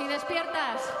y despiertas.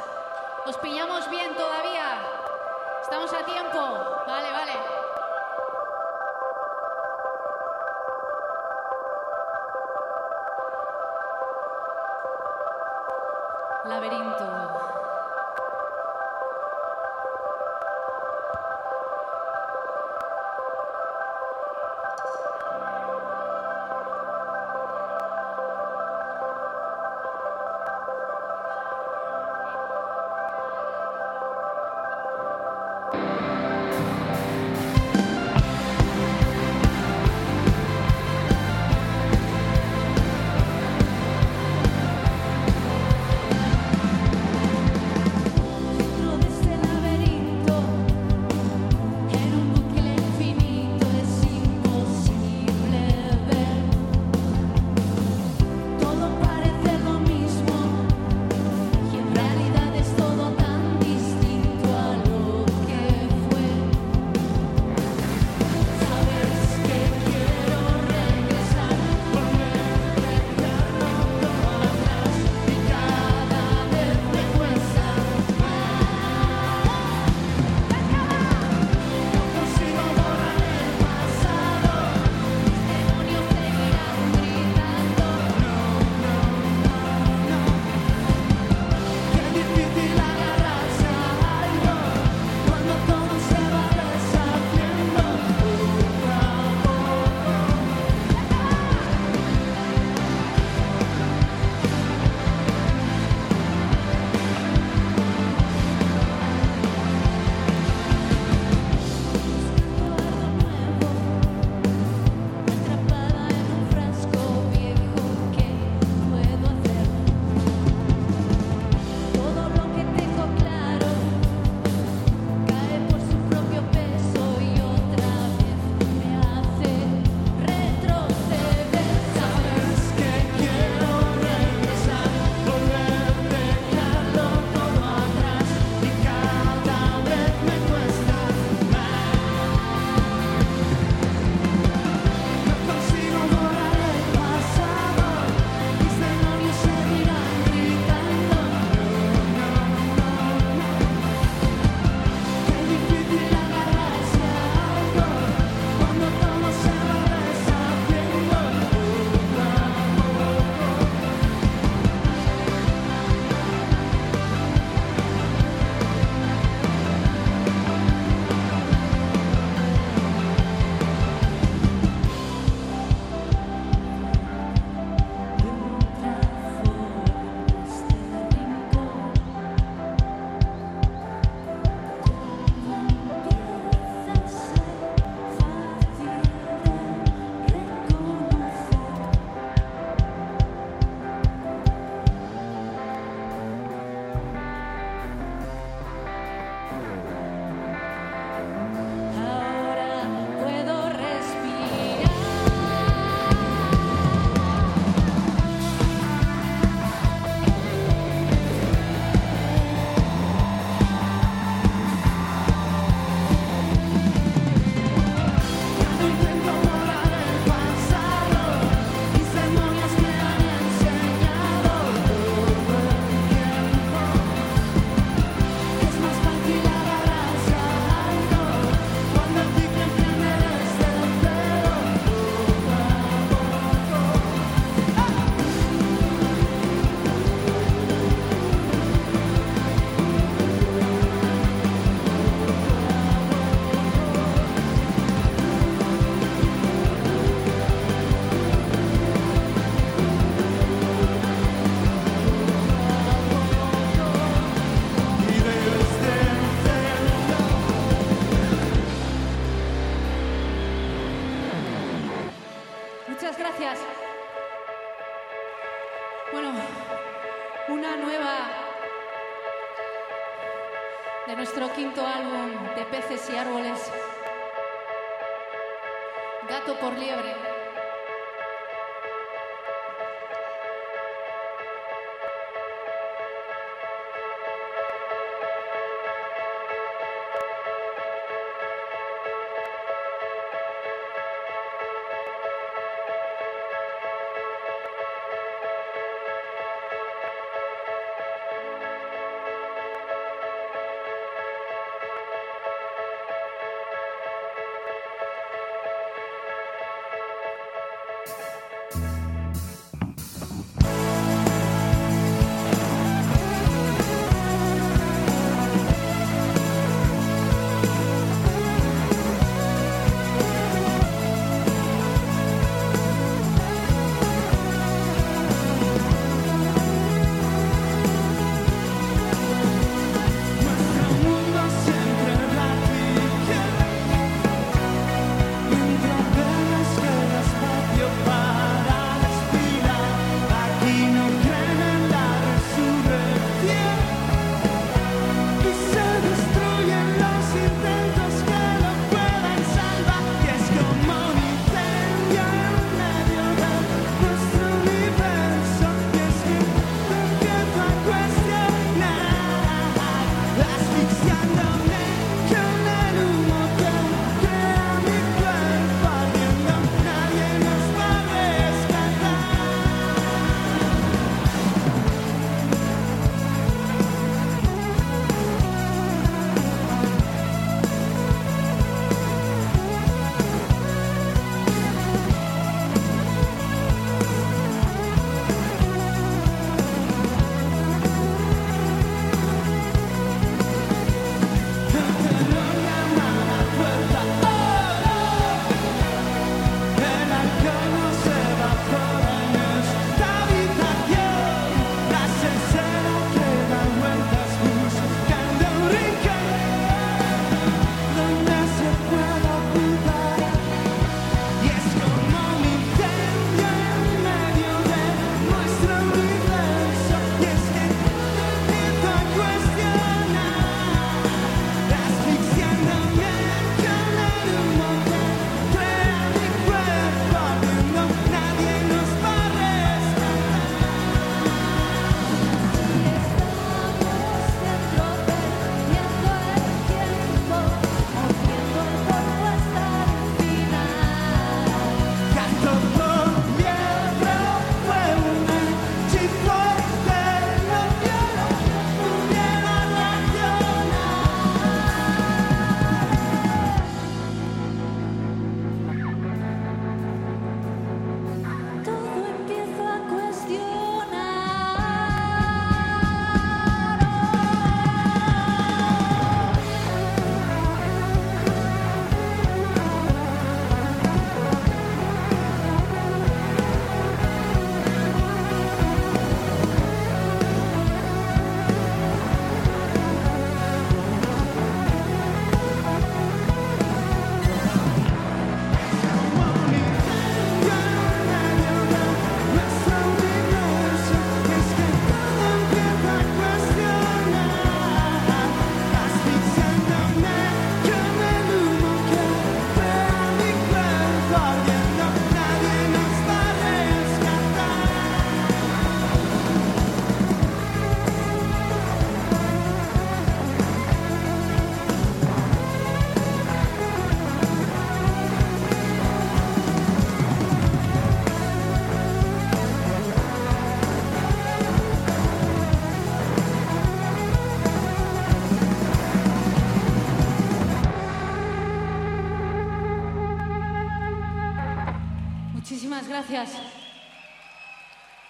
gracias.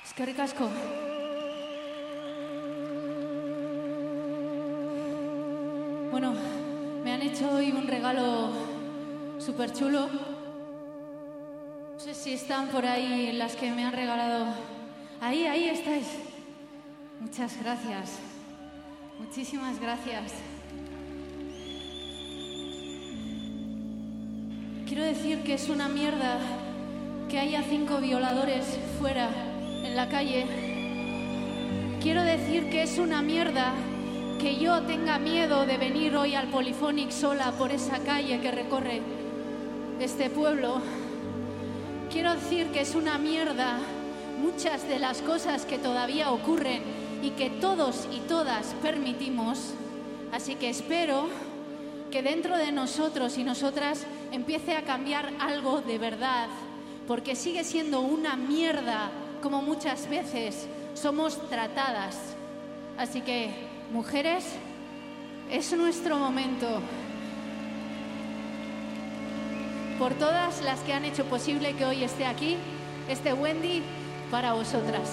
Es que ricasco. Bueno, me han hecho hoy un regalo súper chulo. No sé si están por ahí las que me han regalado. Ahí, ahí estáis. Muchas gracias. Muchísimas gracias. Quiero decir que es una mierda que haya cinco violadores fuera en la calle. Quiero decir que es una mierda que yo tenga miedo de venir hoy al Poliphonic sola por esa calle que recorre este pueblo. Quiero decir que es una mierda muchas de las cosas que todavía ocurren y que todos y todas permitimos. Así que espero que dentro de nosotros y nosotras empiece a cambiar algo de verdad porque sigue siendo una mierda como muchas veces somos tratadas. Así que, mujeres, es nuestro momento. Por todas las que han hecho posible que hoy esté aquí, este Wendy para vosotras.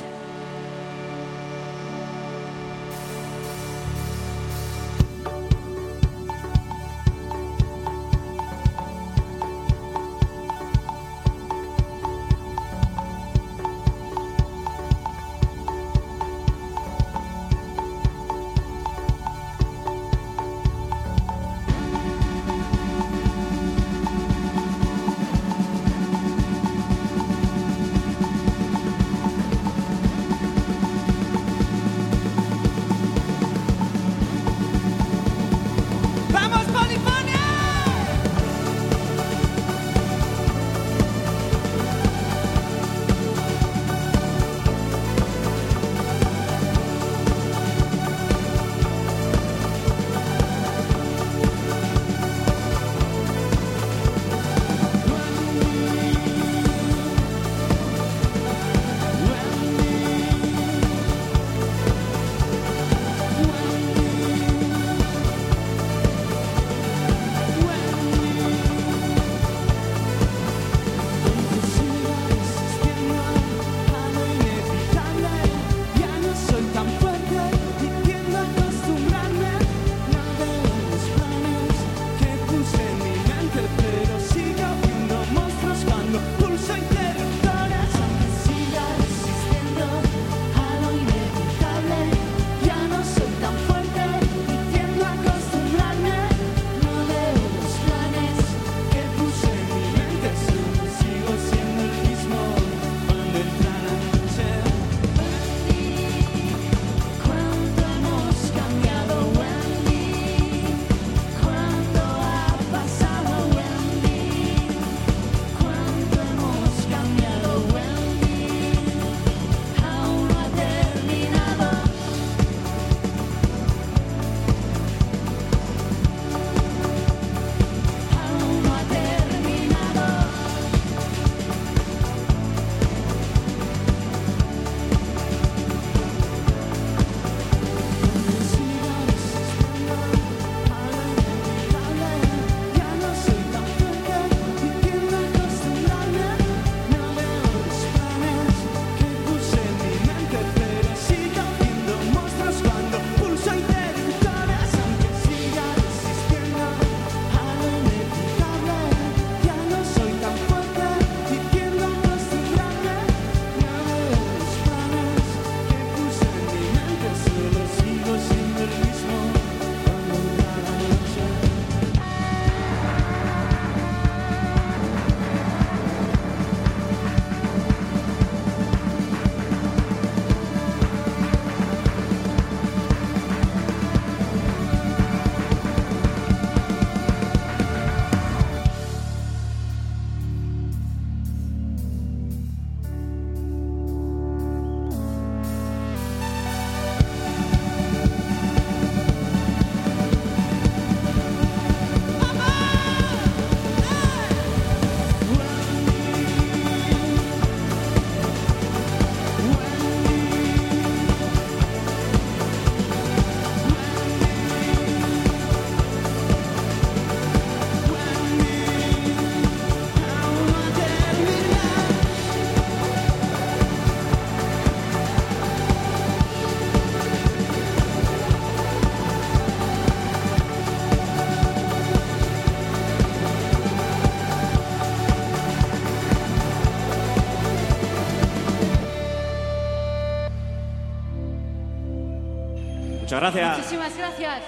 Muchas gracias. Muchísimas gracias.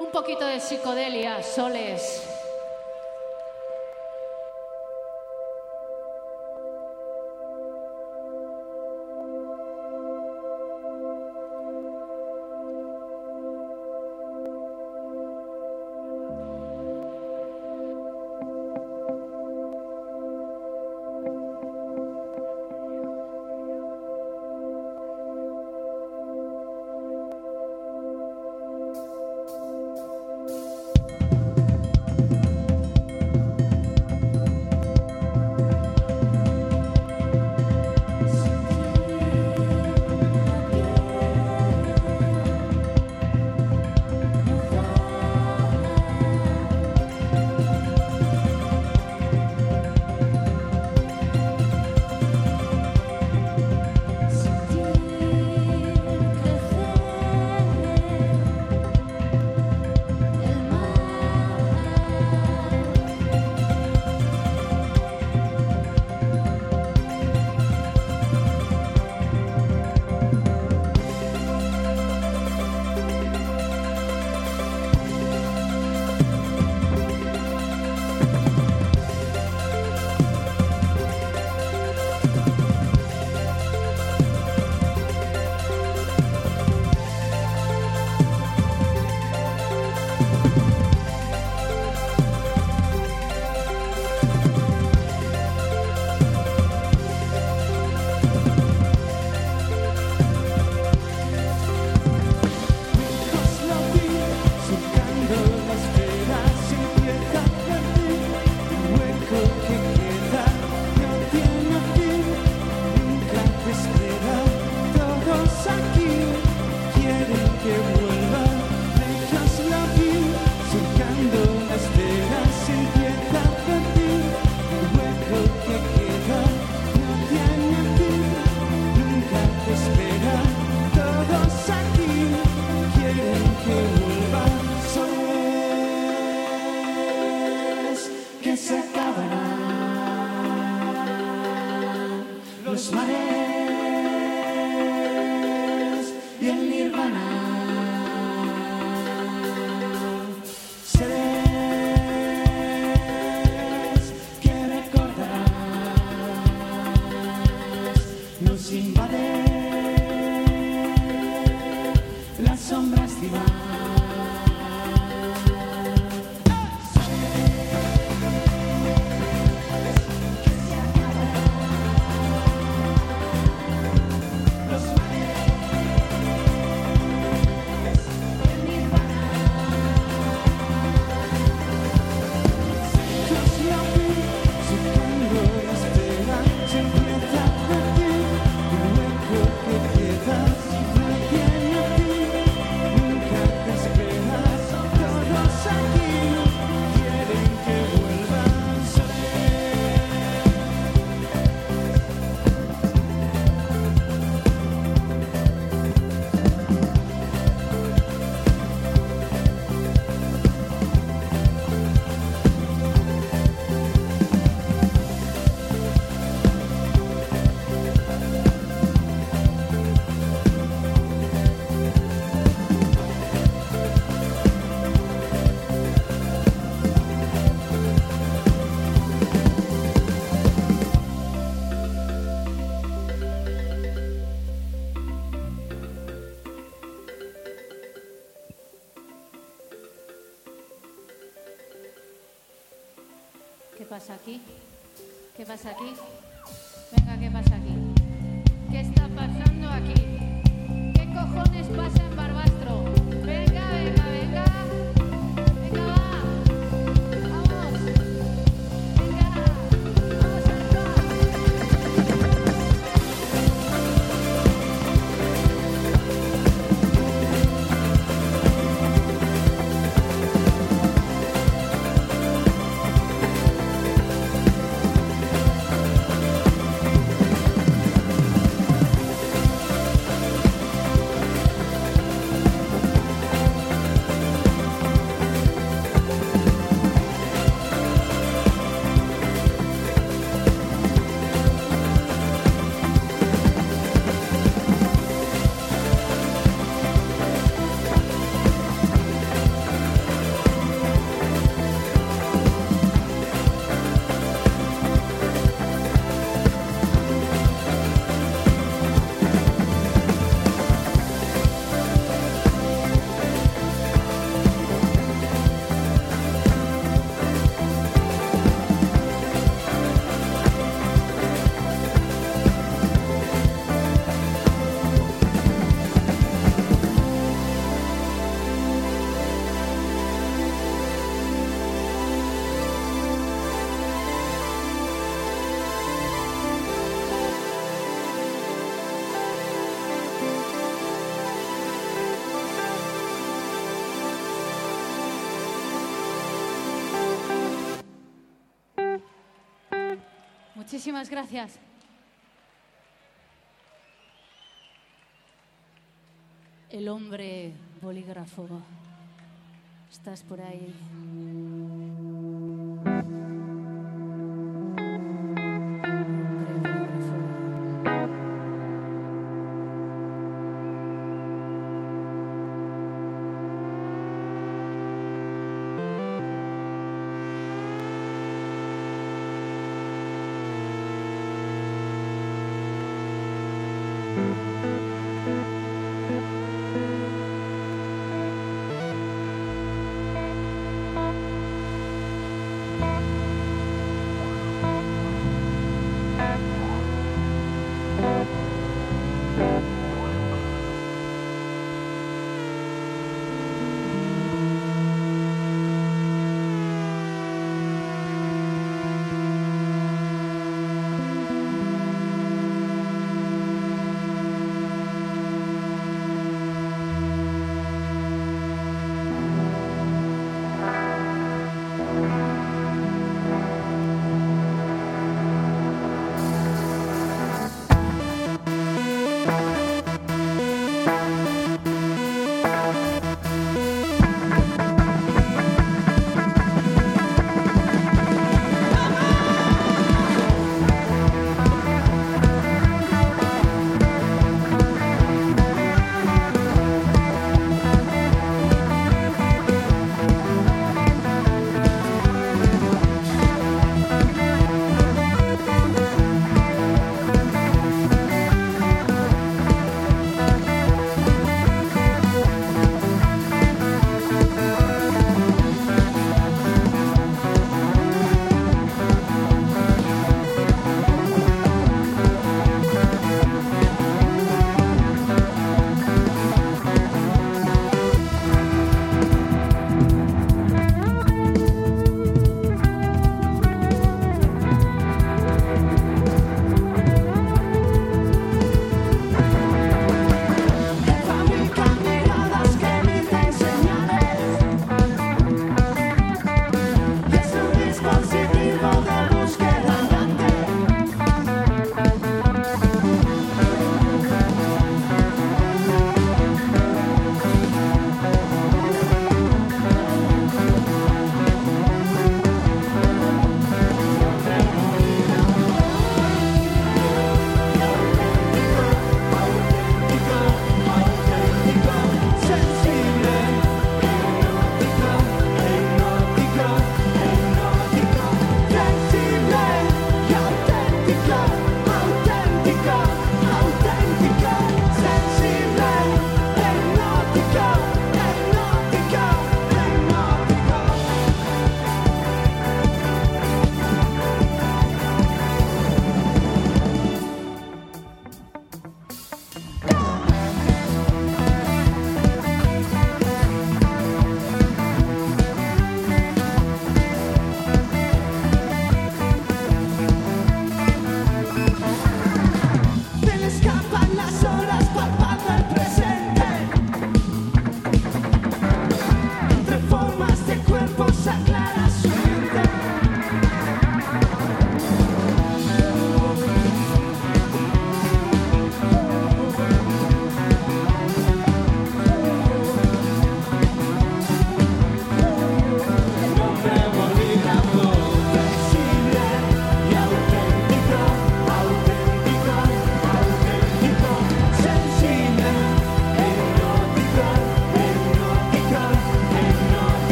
Un poquito de psicodelia, soles. Pasa aquí? ¿Qué pasa aquí? Muchísimas gracias. El hombre bolígrafo. Estás por ahí.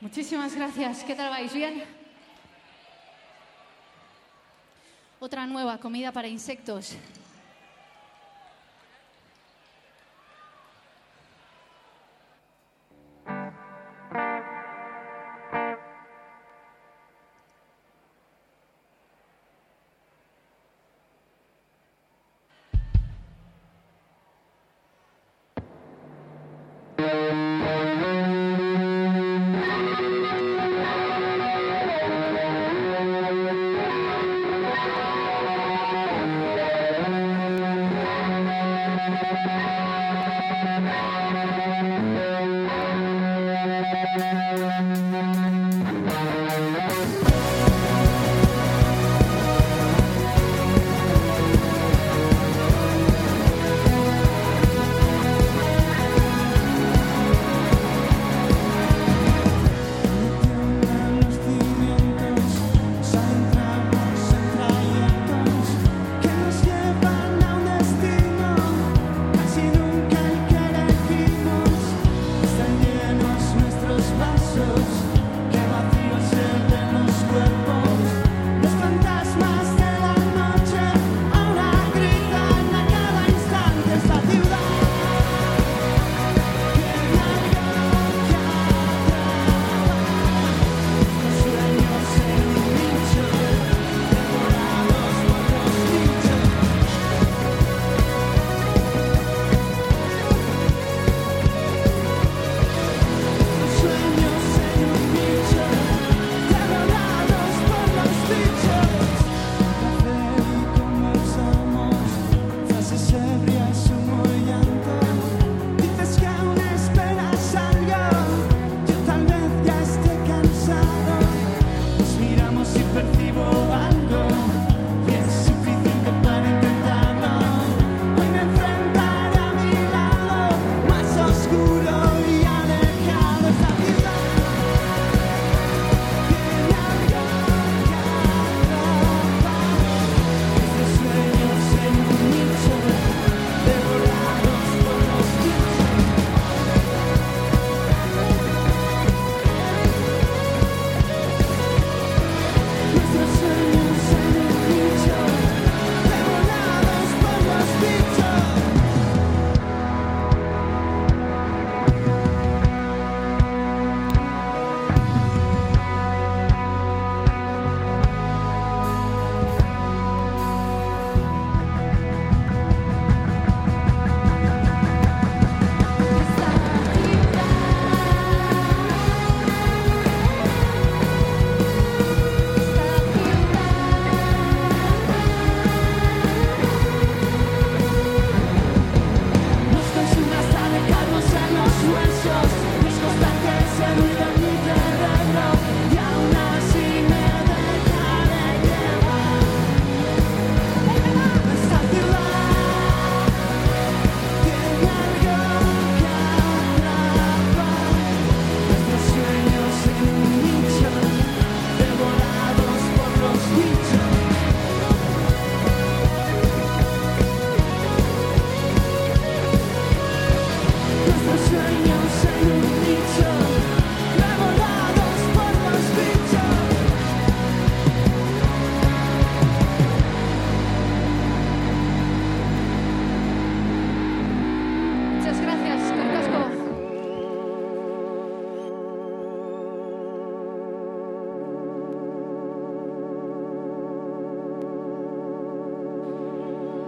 Muchísimas gracias. ¿Qué tal vais? ¿Bien? Otra nueva comida para insectos.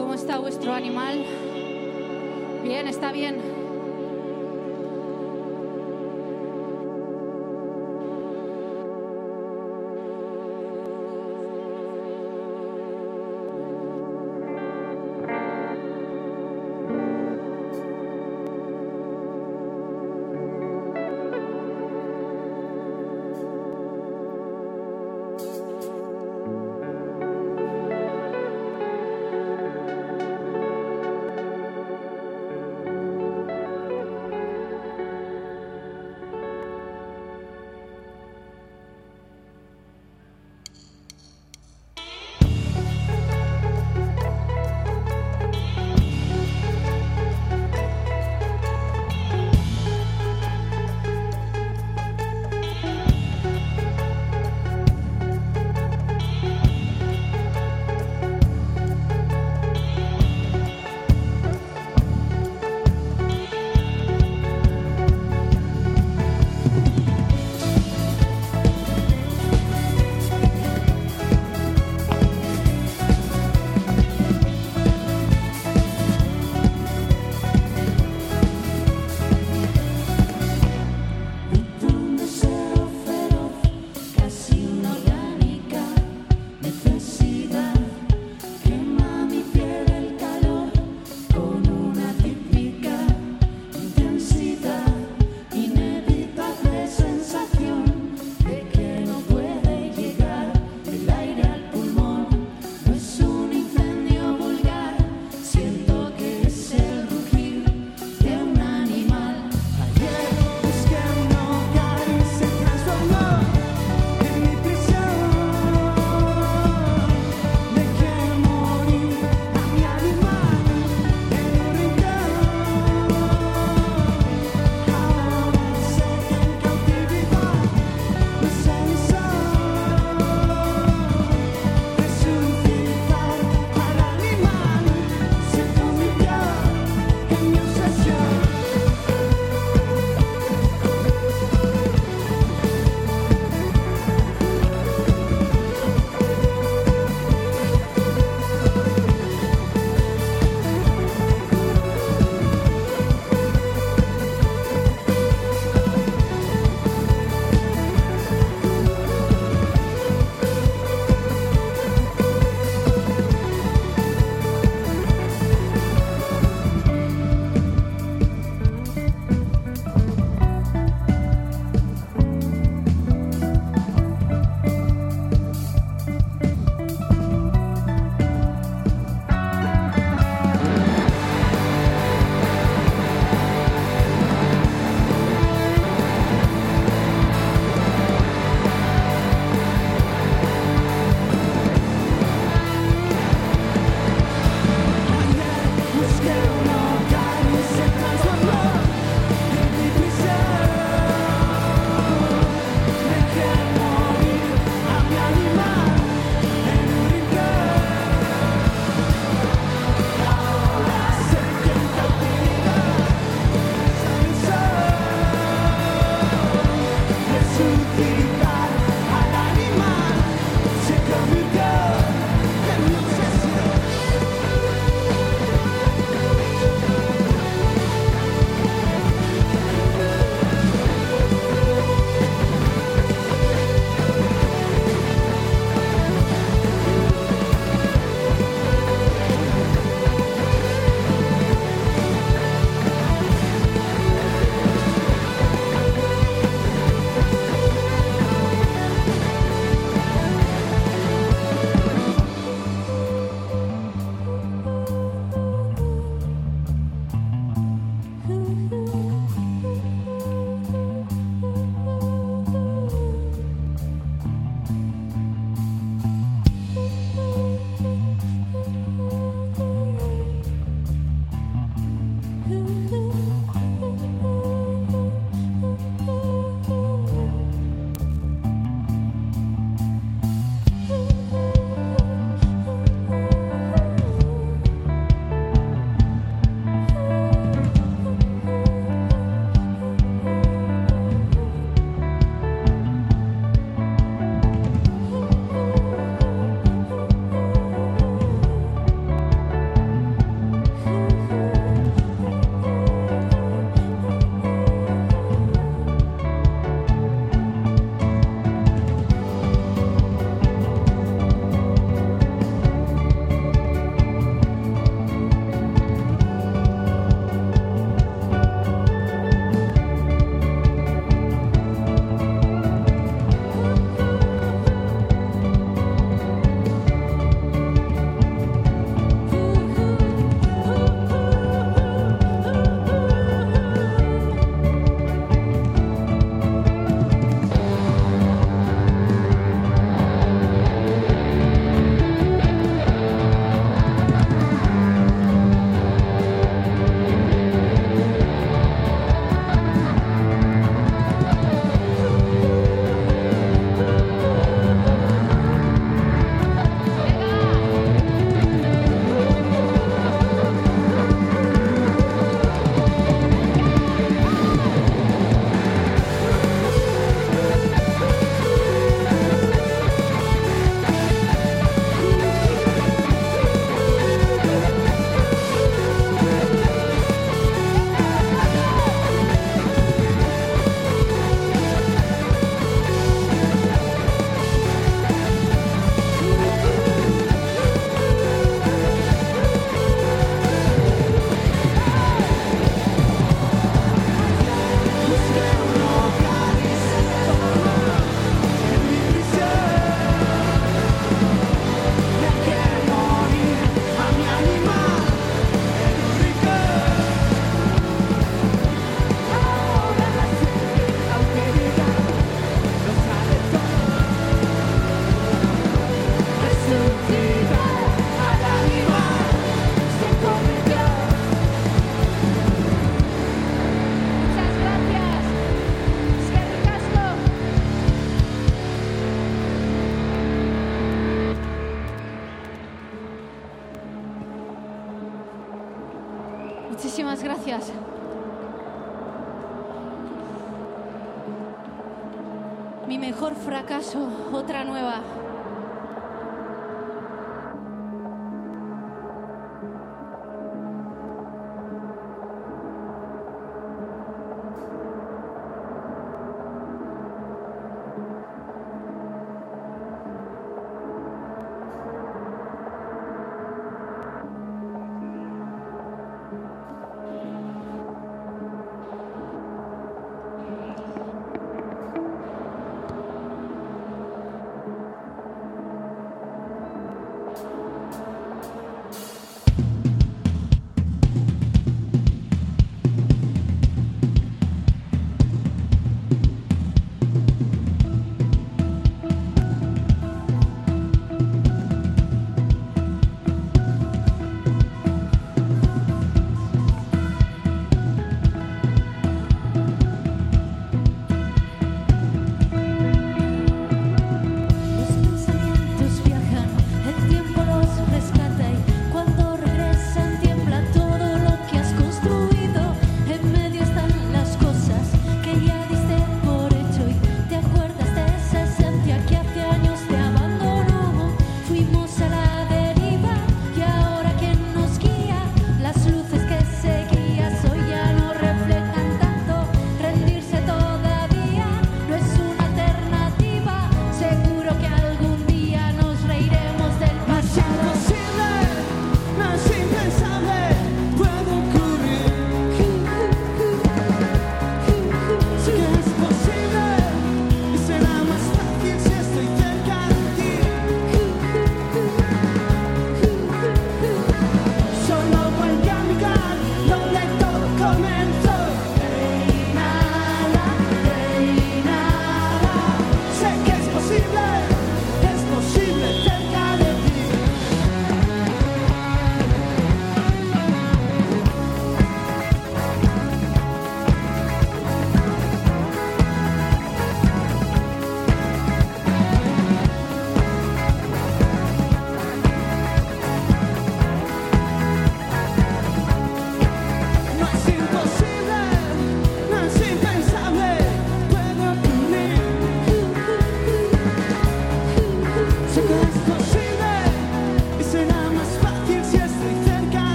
¿Cómo está vuestro animal? Bien, está bien.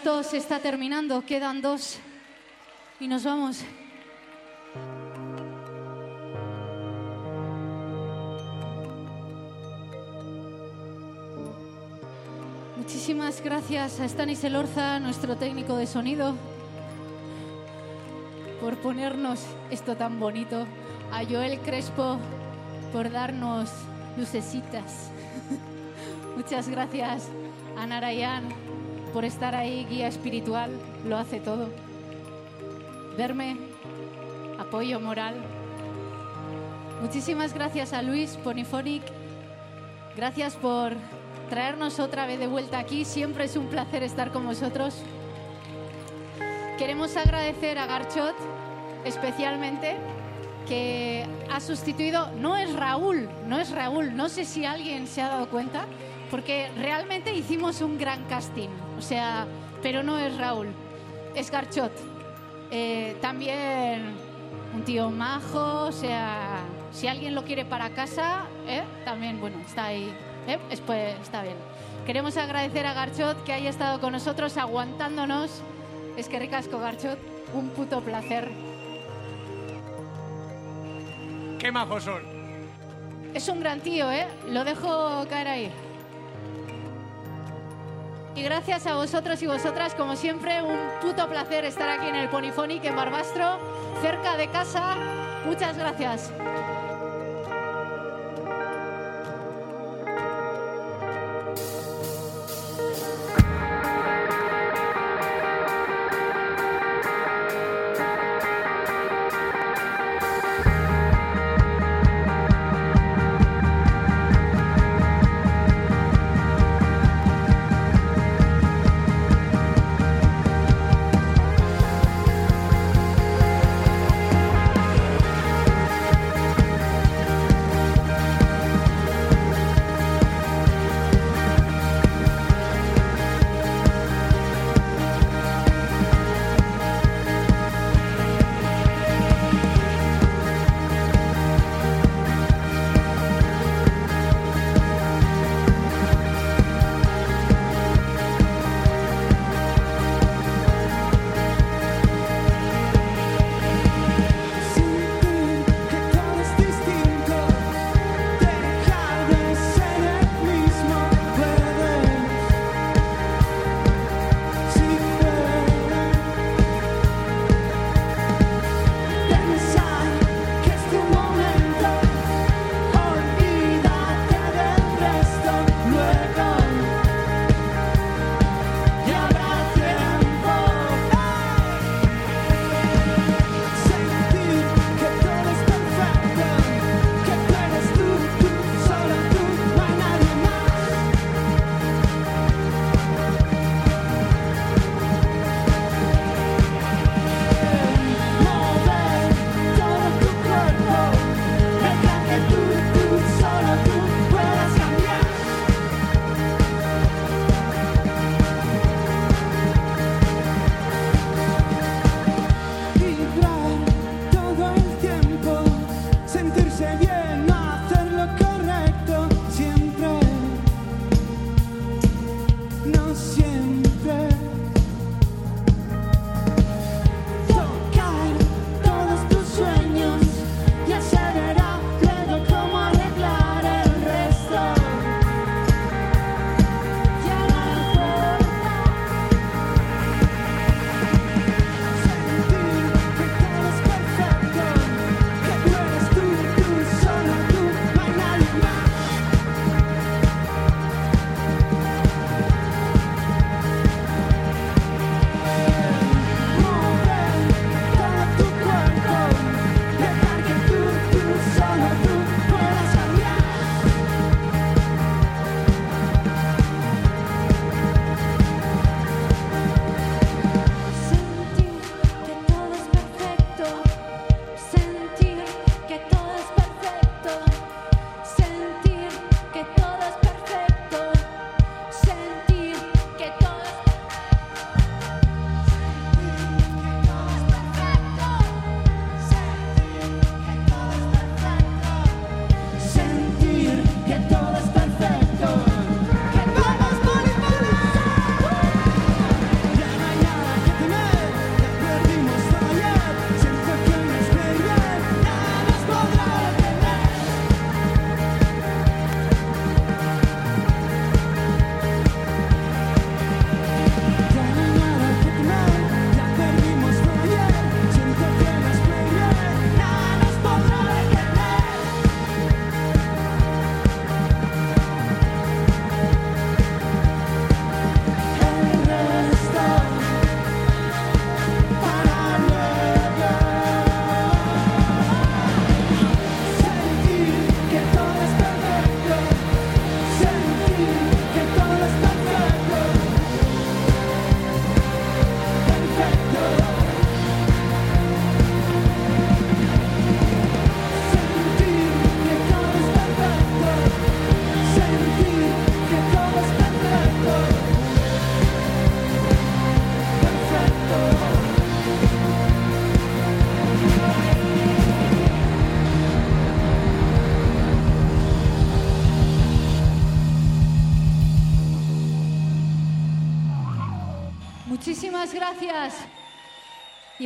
Esto se está terminando, quedan dos y nos vamos. Muchísimas gracias a Stanis Elorza, nuestro técnico de sonido, por ponernos esto tan bonito, a Joel Crespo por darnos lucecitas. Muchas gracias a Narayan por estar ahí, guía espiritual, lo hace todo. Verme, apoyo moral. Muchísimas gracias a Luis Ponifonic. Gracias por traernos otra vez de vuelta aquí. Siempre es un placer estar con vosotros. Queremos agradecer a Garchot especialmente que ha sustituido, no es Raúl, no es Raúl, no sé si alguien se ha dado cuenta, porque realmente hicimos un gran casting, o sea, pero no es Raúl, es Garchot. Eh, también un tío majo, o sea, si alguien lo quiere para casa, ¿eh? también, bueno, está ahí, ¿eh? Es, pues, está bien. Queremos agradecer a Garchot que haya estado con nosotros aguantándonos. Es que ricasco, Garchot, un puto placer. Qué majos son. Es un gran tío, ¿eh? Lo dejo caer ahí. Y gracias a vosotros y vosotras, como siempre, un puto placer estar aquí en el Ponyphonic en Barbastro, cerca de casa. Muchas gracias.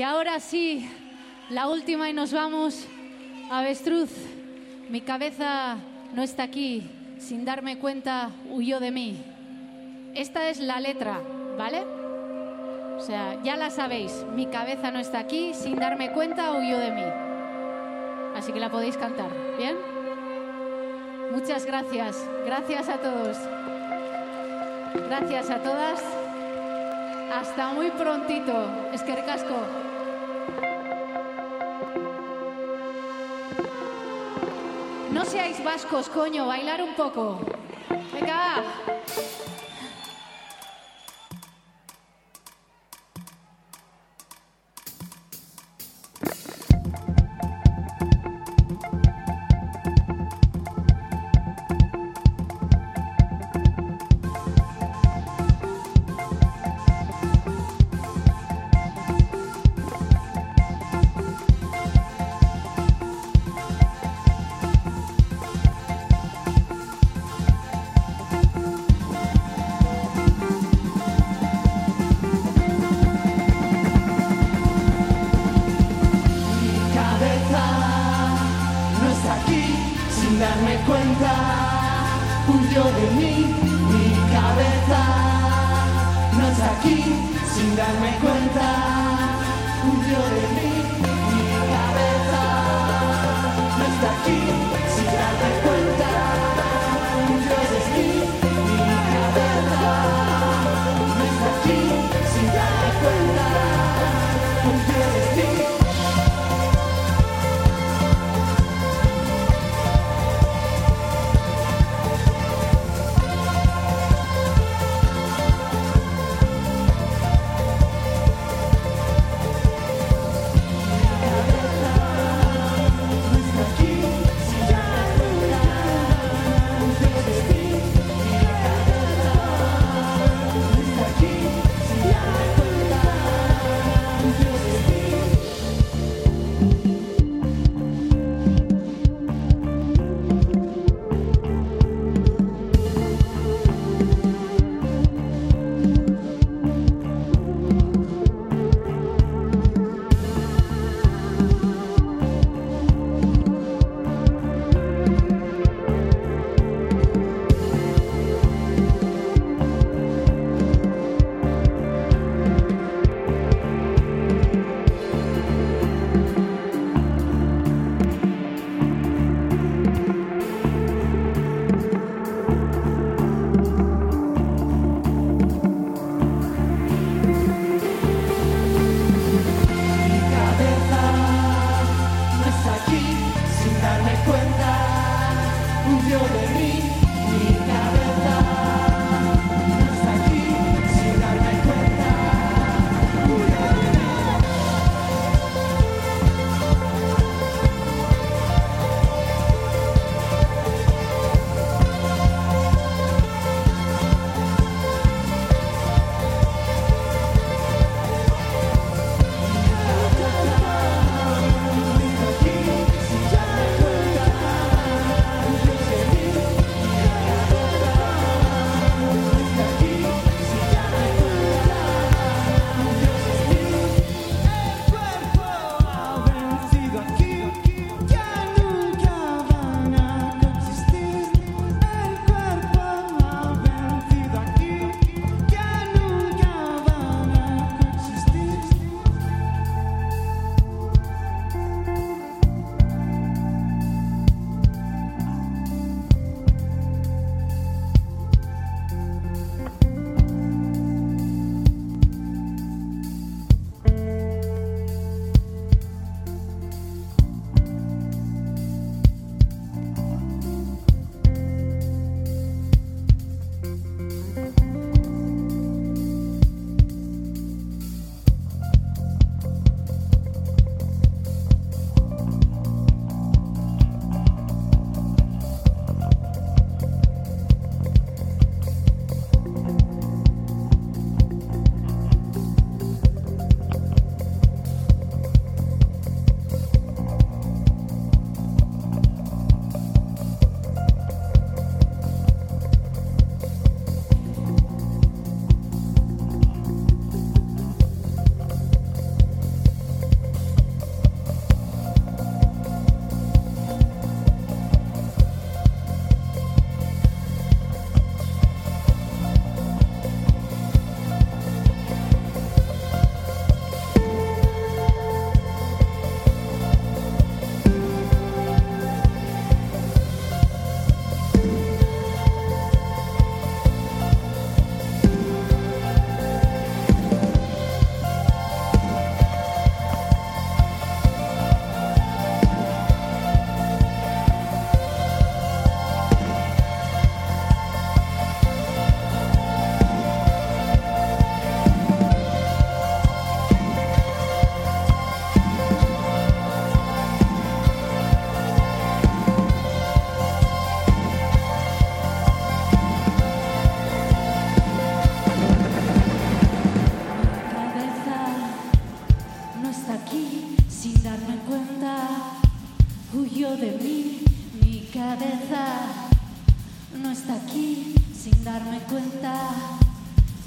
Ahora sí, la última y nos vamos. Avestruz, mi cabeza no está aquí. Sin darme cuenta, huyó de mí. Esta es la letra, ¿vale? O sea, ya la sabéis. Mi cabeza no está aquí. Sin darme cuenta, huyó de mí. Así que la podéis cantar, ¿bien? Muchas gracias. Gracias a todos. Gracias a todas. Hasta muy prontito. Es que recasco. No seáis vascos, coño, bailar un poco. Venga. hasta aquí sin darme cuenta.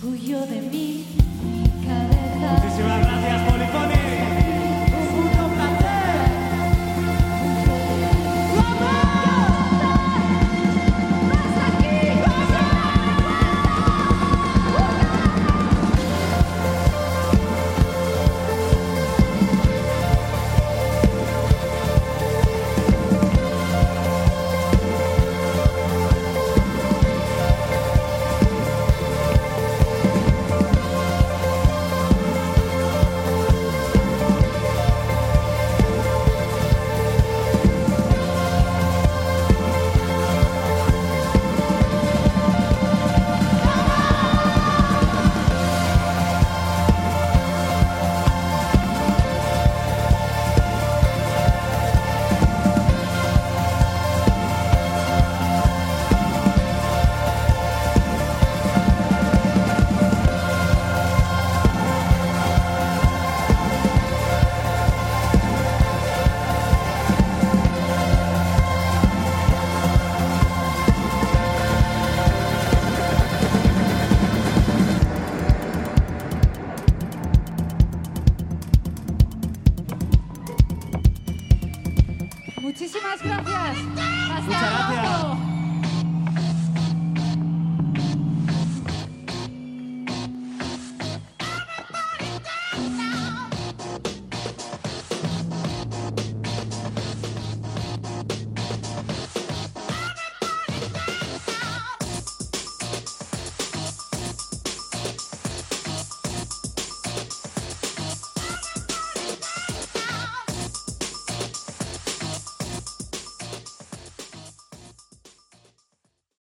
Huyo de mí, mi cabeza. Muchísimas gracias, Polifone.